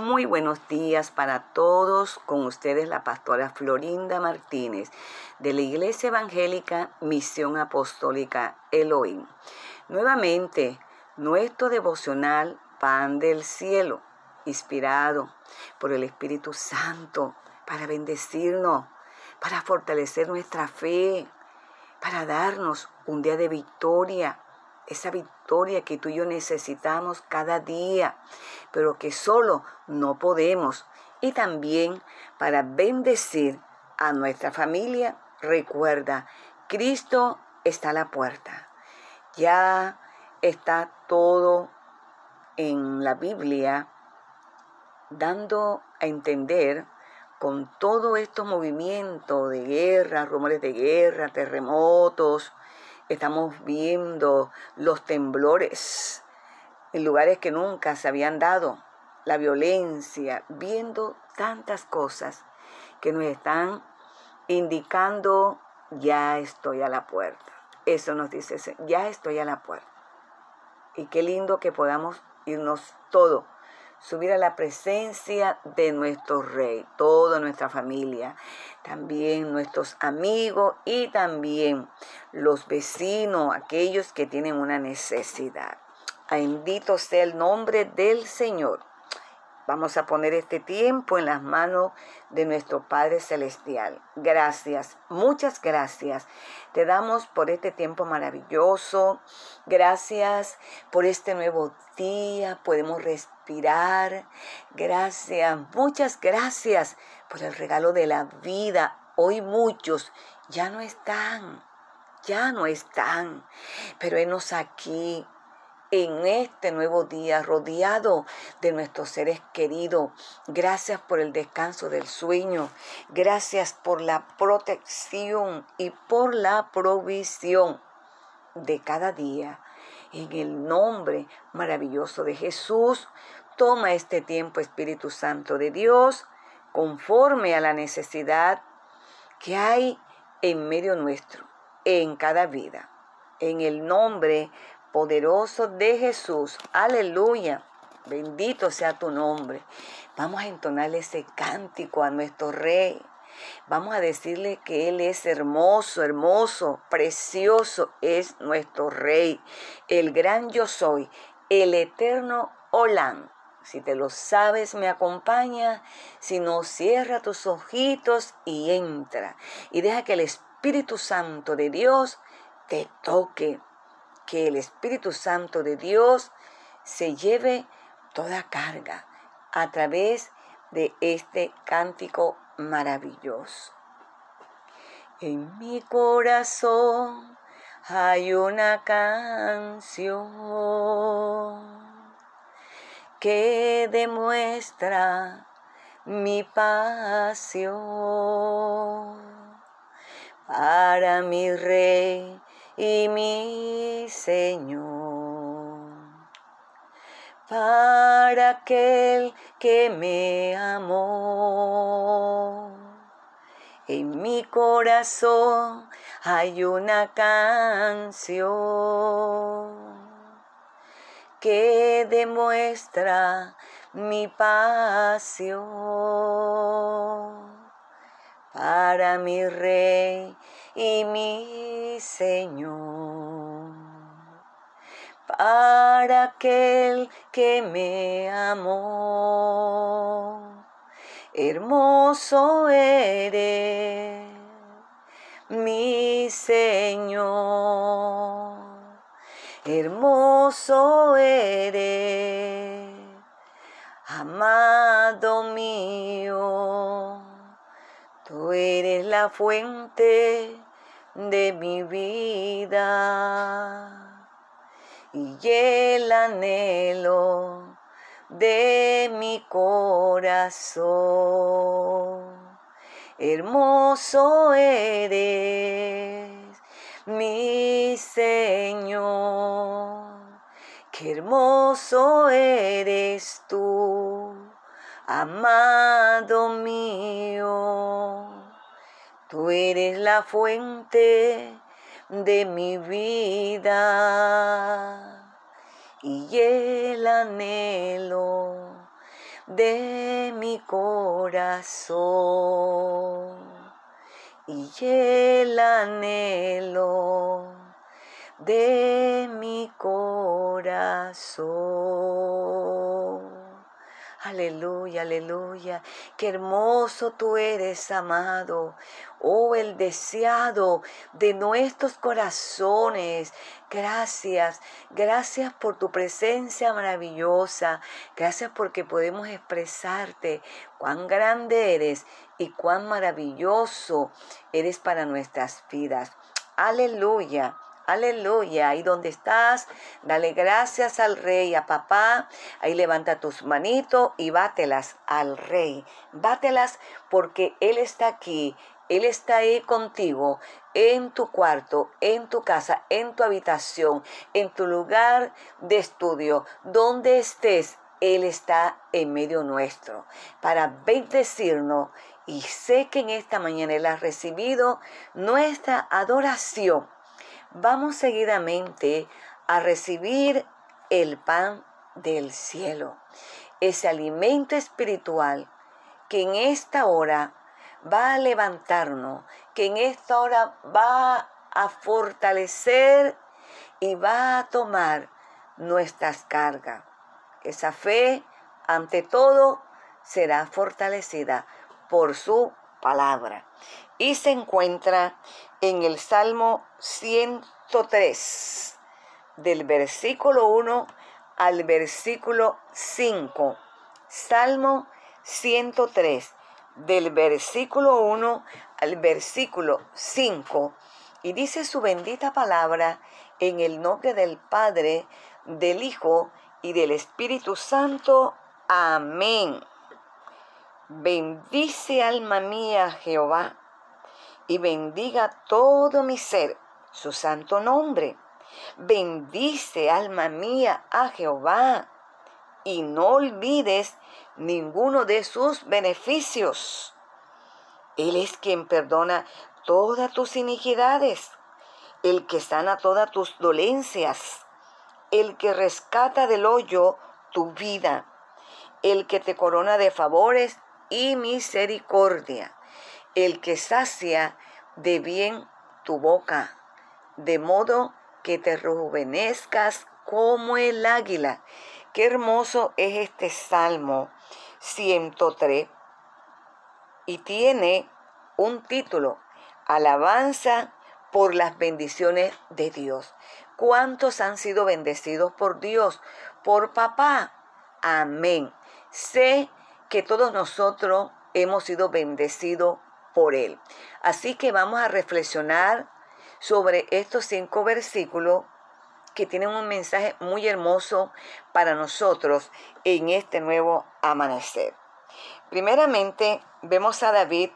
Muy buenos días para todos. Con ustedes la pastora Florinda Martínez de la Iglesia Evangélica Misión Apostólica Elohim. Nuevamente, nuestro devocional Pan del Cielo, inspirado por el Espíritu Santo para bendecirnos, para fortalecer nuestra fe, para darnos un día de victoria, esa victoria que tú y yo necesitamos cada día, pero que solo no podemos. Y también para bendecir a nuestra familia, recuerda, Cristo está a la puerta. Ya está todo en la Biblia dando a entender con todo estos movimientos de guerra, rumores de guerra, terremotos, estamos viendo los temblores en lugares que nunca se habían dado, la violencia, viendo tantas cosas que nos están indicando, ya estoy a la puerta. Eso nos dice, ya estoy a la puerta. Y qué lindo que podamos irnos todo subir a la presencia de nuestro Rey, toda nuestra familia, también nuestros amigos y también los vecinos, aquellos que tienen una necesidad. Bendito sea el nombre del Señor. Vamos a poner este tiempo en las manos de nuestro Padre Celestial. Gracias, muchas gracias. Te damos por este tiempo maravilloso. Gracias por este nuevo día. Podemos respirar. Gracias, muchas gracias por el regalo de la vida. Hoy muchos ya no están, ya no están, pero enos aquí en este nuevo día, rodeado de nuestros seres queridos. Gracias por el descanso del sueño. Gracias por la protección y por la provisión de cada día. En el nombre maravilloso de Jesús, toma este tiempo, Espíritu Santo de Dios, conforme a la necesidad que hay en medio nuestro, en cada vida. En el nombre poderoso de Jesús. Aleluya. Bendito sea tu nombre. Vamos a entonarle ese cántico a nuestro rey. Vamos a decirle que Él es hermoso, hermoso, precioso es nuestro rey. El gran yo soy, el eterno Olán. Si te lo sabes, me acompaña. Si no, cierra tus ojitos y entra. Y deja que el Espíritu Santo de Dios te toque que el Espíritu Santo de Dios se lleve toda carga a través de este cántico maravilloso. En mi corazón hay una canción que demuestra mi pasión para mi rey y mi Señor. Para aquel que me amó. En mi corazón hay una canción que demuestra mi pasión para mi rey y mi Señor. Para aquel que me amó, hermoso eres, mi Señor. Hermoso eres, amado mío Tú eres la fuente de mi vida y el anhelo de mi corazón. Hermoso eres, mi Señor, qué hermoso eres tú amado mío, tú eres la fuente de mi vida y el anhelo de mi corazón y el anhelo de mi corazón. Aleluya, aleluya. Qué hermoso tú eres, amado. Oh, el deseado de nuestros corazones. Gracias, gracias por tu presencia maravillosa. Gracias porque podemos expresarte cuán grande eres y cuán maravilloso eres para nuestras vidas. Aleluya. Aleluya. Ahí donde estás, dale gracias al rey, a papá. Ahí levanta tus manitos y bátelas al rey. Bátelas porque Él está aquí. Él está ahí contigo, en tu cuarto, en tu casa, en tu habitación, en tu lugar de estudio, donde estés. Él está en medio nuestro para bendecirnos y sé que en esta mañana Él ha recibido nuestra adoración vamos seguidamente a recibir el pan del cielo, ese alimento espiritual que en esta hora va a levantarnos, que en esta hora va a fortalecer y va a tomar nuestras cargas. Esa fe, ante todo, será fortalecida por su palabra. Y se encuentra en el Salmo 103, del versículo 1 al versículo 5. Salmo 103, del versículo 1 al versículo 5. Y dice su bendita palabra en el nombre del Padre, del Hijo y del Espíritu Santo. Amén. Bendice alma mía Jehová y bendiga todo mi ser su santo nombre. Bendice alma mía a Jehová y no olvides ninguno de sus beneficios. Él es quien perdona todas tus iniquidades, el que sana todas tus dolencias, el que rescata del hoyo tu vida, el que te corona de favores y misericordia, el que sacia de bien tu boca, de modo que te rejuvenezcas como el águila. Qué hermoso es este Salmo 103 y tiene un título, Alabanza por las bendiciones de Dios. ¿Cuántos han sido bendecidos por Dios? Por papá. Amén. Sé que todos nosotros hemos sido bendecidos por Él. Así que vamos a reflexionar sobre estos cinco versículos que tienen un mensaje muy hermoso para nosotros en este nuevo amanecer. Primeramente, vemos a David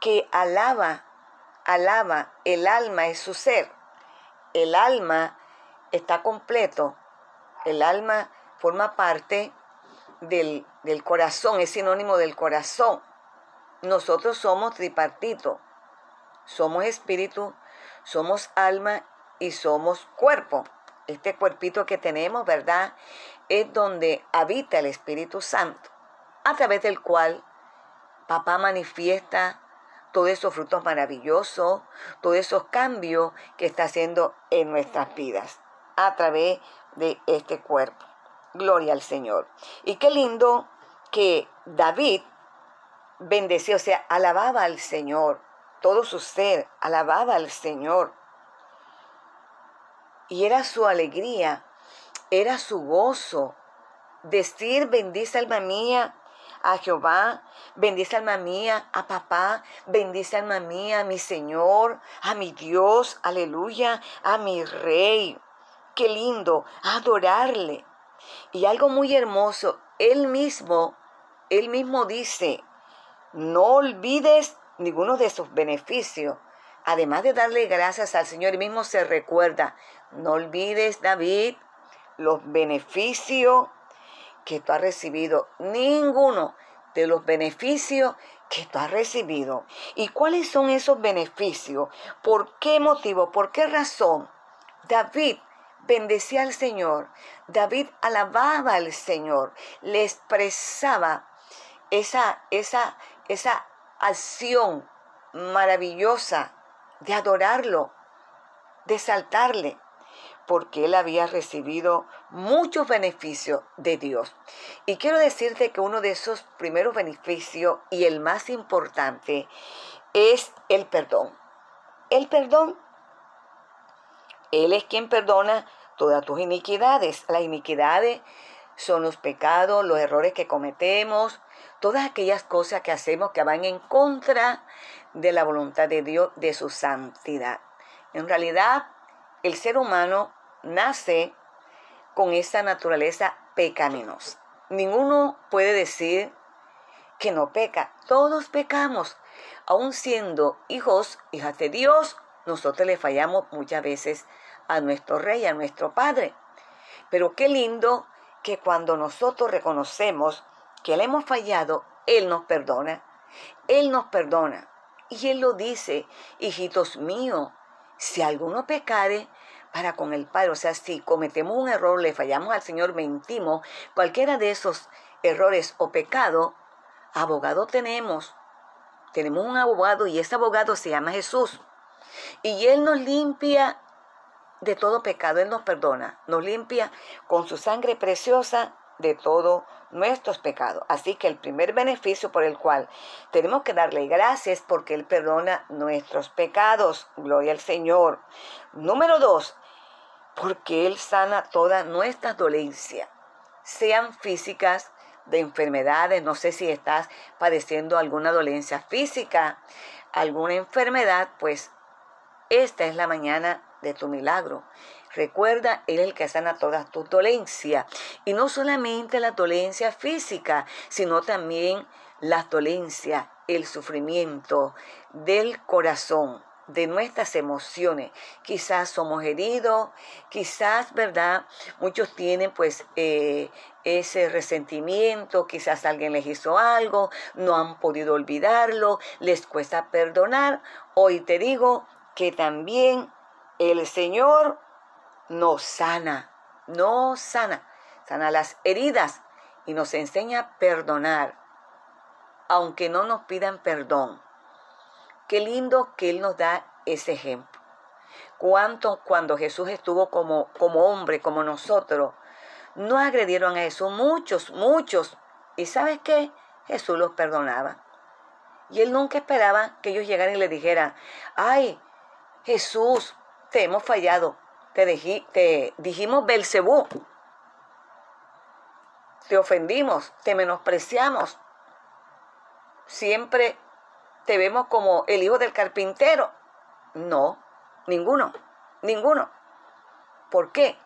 que alaba, alaba, el alma es su ser. El alma está completo. El alma forma parte del, del corazón, es sinónimo del corazón. Nosotros somos tripartito. Somos espíritu, somos alma y somos cuerpo. Este cuerpito que tenemos, ¿verdad? Es donde habita el Espíritu Santo, a través del cual papá manifiesta todos esos frutos maravillosos, todos esos cambios que está haciendo en nuestras vidas, a través de este cuerpo. Gloria al Señor. Y qué lindo que David bendecía, o sea, alababa al Señor, todo su ser, alababa al Señor. Y era su alegría, era su gozo. Decir, bendice alma mía a Jehová, bendice alma mía a papá, bendice alma mía a mi Señor, a mi Dios, aleluya, a mi Rey. Qué lindo, adorarle. Y algo muy hermoso, él mismo, él mismo dice, no olvides ninguno de sus beneficios. Además de darle gracias al Señor, mismo se recuerda, no olvides, David, los beneficios que tú has recibido. Ninguno de los beneficios que tú has recibido. ¿Y cuáles son esos beneficios? ¿Por qué motivo? ¿Por qué razón? David bendecía al Señor. David alababa al Señor, le expresaba esa, esa, esa acción maravillosa de adorarlo, de saltarle, porque él había recibido muchos beneficios de Dios. Y quiero decirte que uno de esos primeros beneficios y el más importante es el perdón. El perdón. Él es quien perdona todas tus iniquidades. Las iniquidades son los pecados, los errores que cometemos, todas aquellas cosas que hacemos que van en contra de la voluntad de Dios, de su santidad. En realidad, el ser humano nace con esa naturaleza pecaminosa. Ninguno puede decir que no peca. Todos pecamos. Aun siendo hijos, hijas de Dios, nosotros le fallamos muchas veces a nuestro rey, a nuestro padre. Pero qué lindo que cuando nosotros reconocemos que le hemos fallado, Él nos perdona. Él nos perdona. Y Él lo dice, hijitos míos, si alguno pecare, para con el Padre. O sea, si cometemos un error, le fallamos al Señor, mentimos, cualquiera de esos errores o pecados, abogado tenemos. Tenemos un abogado y ese abogado se llama Jesús. Y Él nos limpia de todo pecado, Él nos perdona, nos limpia con su sangre preciosa de todos nuestros pecados. Así que el primer beneficio por el cual tenemos que darle gracias porque Él perdona nuestros pecados. Gloria al Señor. Número dos, porque Él sana todas nuestras dolencias, sean físicas, de enfermedades, no sé si estás padeciendo alguna dolencia física, alguna enfermedad, pues esta es la mañana de tu milagro. Recuerda, Él es el que sana todas tus dolencias. Y no solamente la dolencia física, sino también las dolencias, el sufrimiento del corazón de nuestras emociones. Quizás somos heridos, quizás, ¿verdad? Muchos tienen pues eh, ese resentimiento, quizás alguien les hizo algo, no han podido olvidarlo, les cuesta perdonar. Hoy te digo que también el Señor nos sana, nos sana, sana las heridas y nos enseña a perdonar, aunque no nos pidan perdón. Qué lindo que Él nos da ese ejemplo. Cuánto cuando Jesús estuvo como, como hombre, como nosotros, no agredieron a Jesús, muchos, muchos. ¿Y sabes qué? Jesús los perdonaba. Y él nunca esperaba que ellos llegaran y le dijeran, ay, Jesús, te hemos fallado, te, dijimos Belcebú, te ofendimos, te menospreciamos. Siempre te vemos como el hijo del carpintero. No, ninguno, ninguno. ¿Por qué?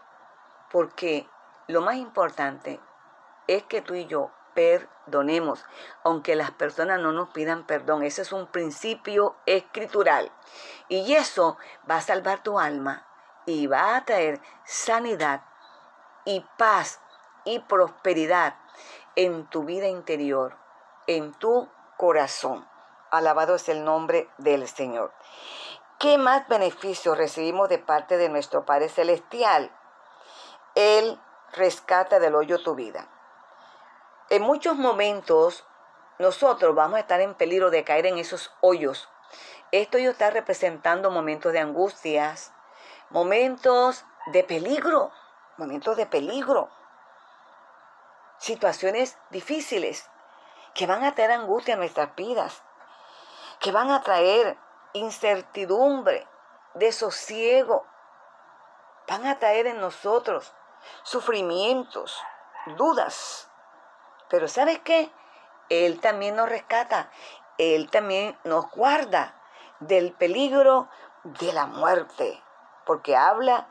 Porque lo más importante es que tú y yo perdonemos, aunque las personas no nos pidan perdón. Ese es un principio escritural. Y eso va a salvar tu alma y va a traer sanidad y paz y prosperidad en tu vida interior, en tu corazón. Alabado es el nombre del Señor. ¿Qué más beneficios recibimos de parte de nuestro Padre Celestial? Él rescata del hoyo tu vida. En muchos momentos nosotros vamos a estar en peligro de caer en esos hoyos. Esto yo está representando momentos de angustias, momentos de peligro, momentos de peligro, situaciones difíciles que van a traer angustia en nuestras vidas que van a traer incertidumbre, desosiego, van a traer en nosotros sufrimientos, dudas. Pero ¿sabes qué? Él también nos rescata, Él también nos guarda del peligro de la muerte, porque habla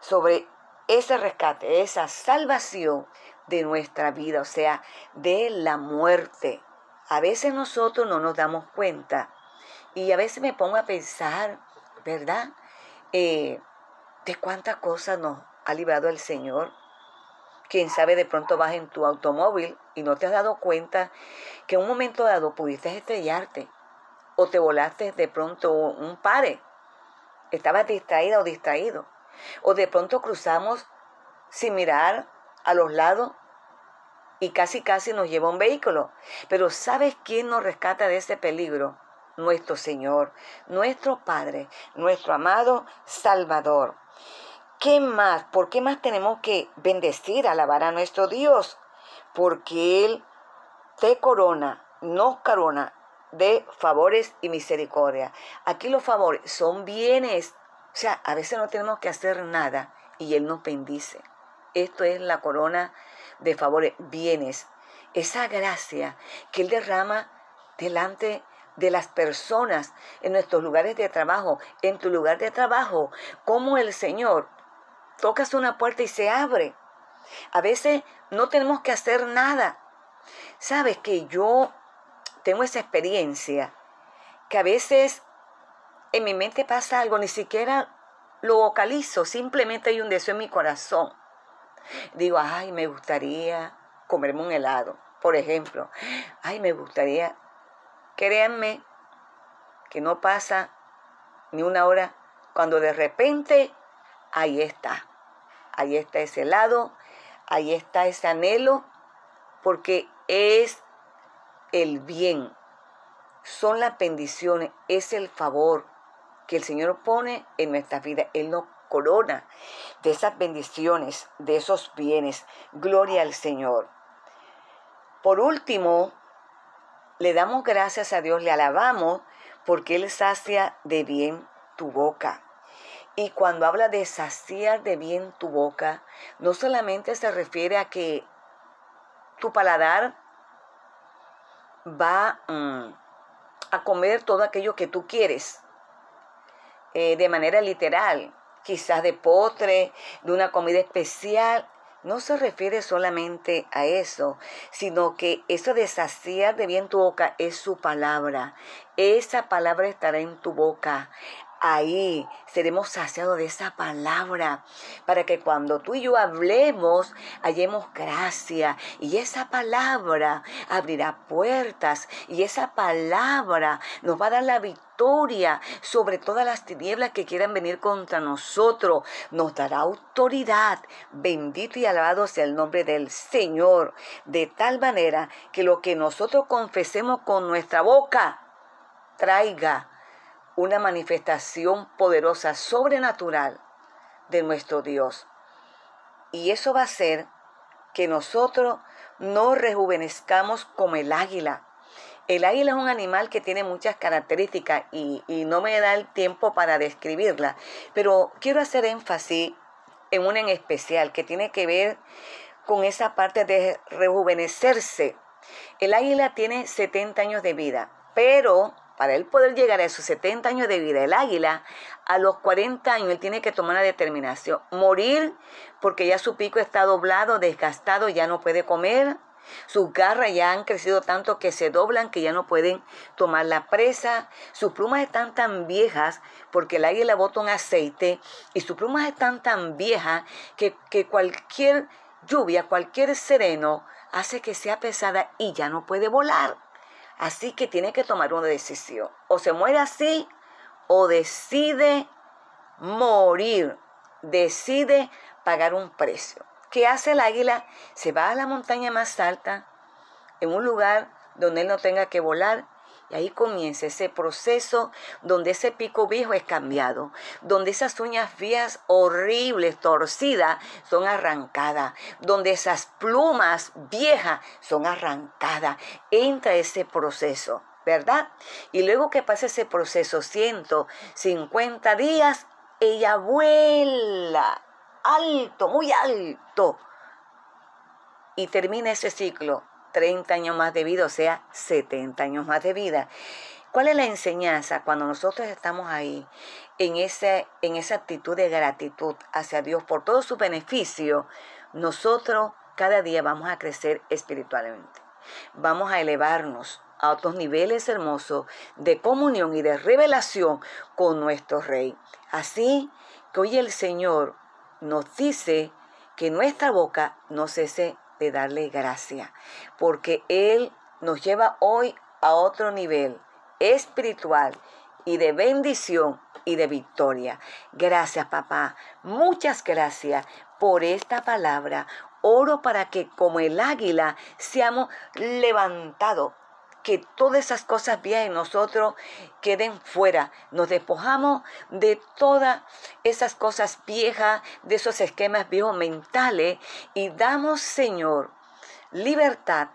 sobre ese rescate, esa salvación de nuestra vida, o sea, de la muerte. A veces nosotros no nos damos cuenta y a veces me pongo a pensar, ¿verdad? Eh, de cuántas cosas nos ha librado el Señor. Quién sabe, de pronto vas en tu automóvil y no te has dado cuenta que en un momento dado pudiste estrellarte o te volaste de pronto un pare. Estabas distraída o distraído. O de pronto cruzamos sin mirar a los lados y casi casi nos lleva un vehículo. Pero ¿sabes quién nos rescata de ese peligro? Nuestro Señor, nuestro Padre, nuestro amado Salvador. ¿Qué más? ¿Por qué más tenemos que bendecir, alabar a nuestro Dios? Porque Él te corona, nos corona de favores y misericordia. Aquí los favores son bienes. O sea, a veces no tenemos que hacer nada y Él nos bendice. Esto es la corona de favores, bienes. Esa gracia que Él derrama delante de las personas en nuestros lugares de trabajo, en tu lugar de trabajo, como el Señor tocas una puerta y se abre. A veces no tenemos que hacer nada. Sabes que yo tengo esa experiencia, que a veces en mi mente pasa algo, ni siquiera lo vocalizo, simplemente hay un deseo en mi corazón. Digo, ay, me gustaría comerme un helado, por ejemplo. Ay, me gustaría, créanme, que no pasa ni una hora cuando de repente ahí está, ahí está ese helado, ahí está ese anhelo, porque es el bien, son las bendiciones, es el favor que el Señor pone en nuestra vida. Él nos corona de esas bendiciones, de esos bienes. Gloria al Señor. Por último, le damos gracias a Dios, le alabamos porque Él sacia de bien tu boca. Y cuando habla de saciar de bien tu boca, no solamente se refiere a que tu paladar va mm, a comer todo aquello que tú quieres eh, de manera literal, quizás de postre, de una comida especial. No se refiere solamente a eso, sino que eso de saciar de bien tu boca es su palabra. Esa palabra estará en tu boca ahí seremos saciados de esa palabra para que cuando tú y yo hablemos hallemos gracia y esa palabra abrirá puertas y esa palabra nos va a dar la victoria sobre todas las tinieblas que quieran venir contra nosotros. Nos dará autoridad. Bendito y alabado sea el nombre del Señor. De tal manera que lo que nosotros confesemos con nuestra boca traiga una manifestación poderosa, sobrenatural de nuestro Dios. Y eso va a hacer que nosotros no rejuvenezcamos como el águila. El águila es un animal que tiene muchas características y, y no me da el tiempo para describirla, pero quiero hacer énfasis en una en especial que tiene que ver con esa parte de rejuvenecerse. El águila tiene 70 años de vida, pero para él poder llegar a esos 70 años de vida, el águila, a los 40 años él tiene que tomar una determinación, morir porque ya su pico está doblado, desgastado, ya no puede comer, sus garras ya han crecido tanto que se doblan que ya no pueden tomar la presa. Sus plumas están tan viejas porque el águila bota un aceite y sus plumas están tan viejas que, que cualquier lluvia, cualquier sereno hace que sea pesada y ya no puede volar. Así que tiene que tomar una decisión. O se muere así o decide morir. Decide pagar un precio. ¿Qué hace el águila? Se va a la montaña más alta, en un lugar donde él no tenga que volar y ahí comienza ese proceso donde ese pico viejo es cambiado, donde esas uñas viejas horribles, torcidas, son arrancadas, donde esas plumas viejas son arrancadas. Entra ese proceso, ¿verdad? Y luego que pasa ese proceso, 150 días, ella vuela alto, muy alto. Y termina ese ciclo 30 años más de vida, o sea, 70 años más de vida. ¿Cuál es la enseñanza cuando nosotros estamos ahí en, en esa actitud de gratitud hacia Dios por todo su beneficio? Nosotros cada día vamos a crecer espiritualmente. Vamos a elevarnos a otros niveles hermosos de comunión y de revelación con nuestro Rey. Así que hoy el Señor nos dice que nuestra boca no cese de darle gracia, porque Él nos lleva hoy a otro nivel espiritual y de bendición y de victoria. Gracias, papá. Muchas gracias por esta palabra. Oro para que como el águila seamos levantados que todas esas cosas viejas en nosotros queden fuera. Nos despojamos de todas esas cosas viejas, de esos esquemas viejos mentales y damos, Señor, libertad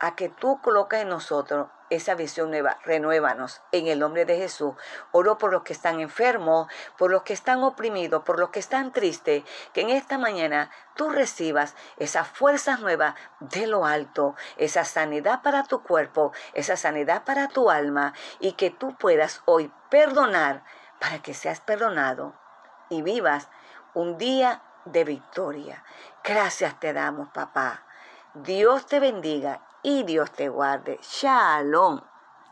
a que tú colocas en nosotros esa visión nueva. Renuévanos en el nombre de Jesús. Oro por los que están enfermos, por los que están oprimidos, por los que están tristes, que en esta mañana tú recibas esas fuerzas nuevas de lo alto, esa sanidad para tu cuerpo, esa sanidad para tu alma y que tú puedas hoy perdonar para que seas perdonado y vivas un día de victoria. Gracias te damos, papá. Dios te bendiga y Dios te guarde. Shalom.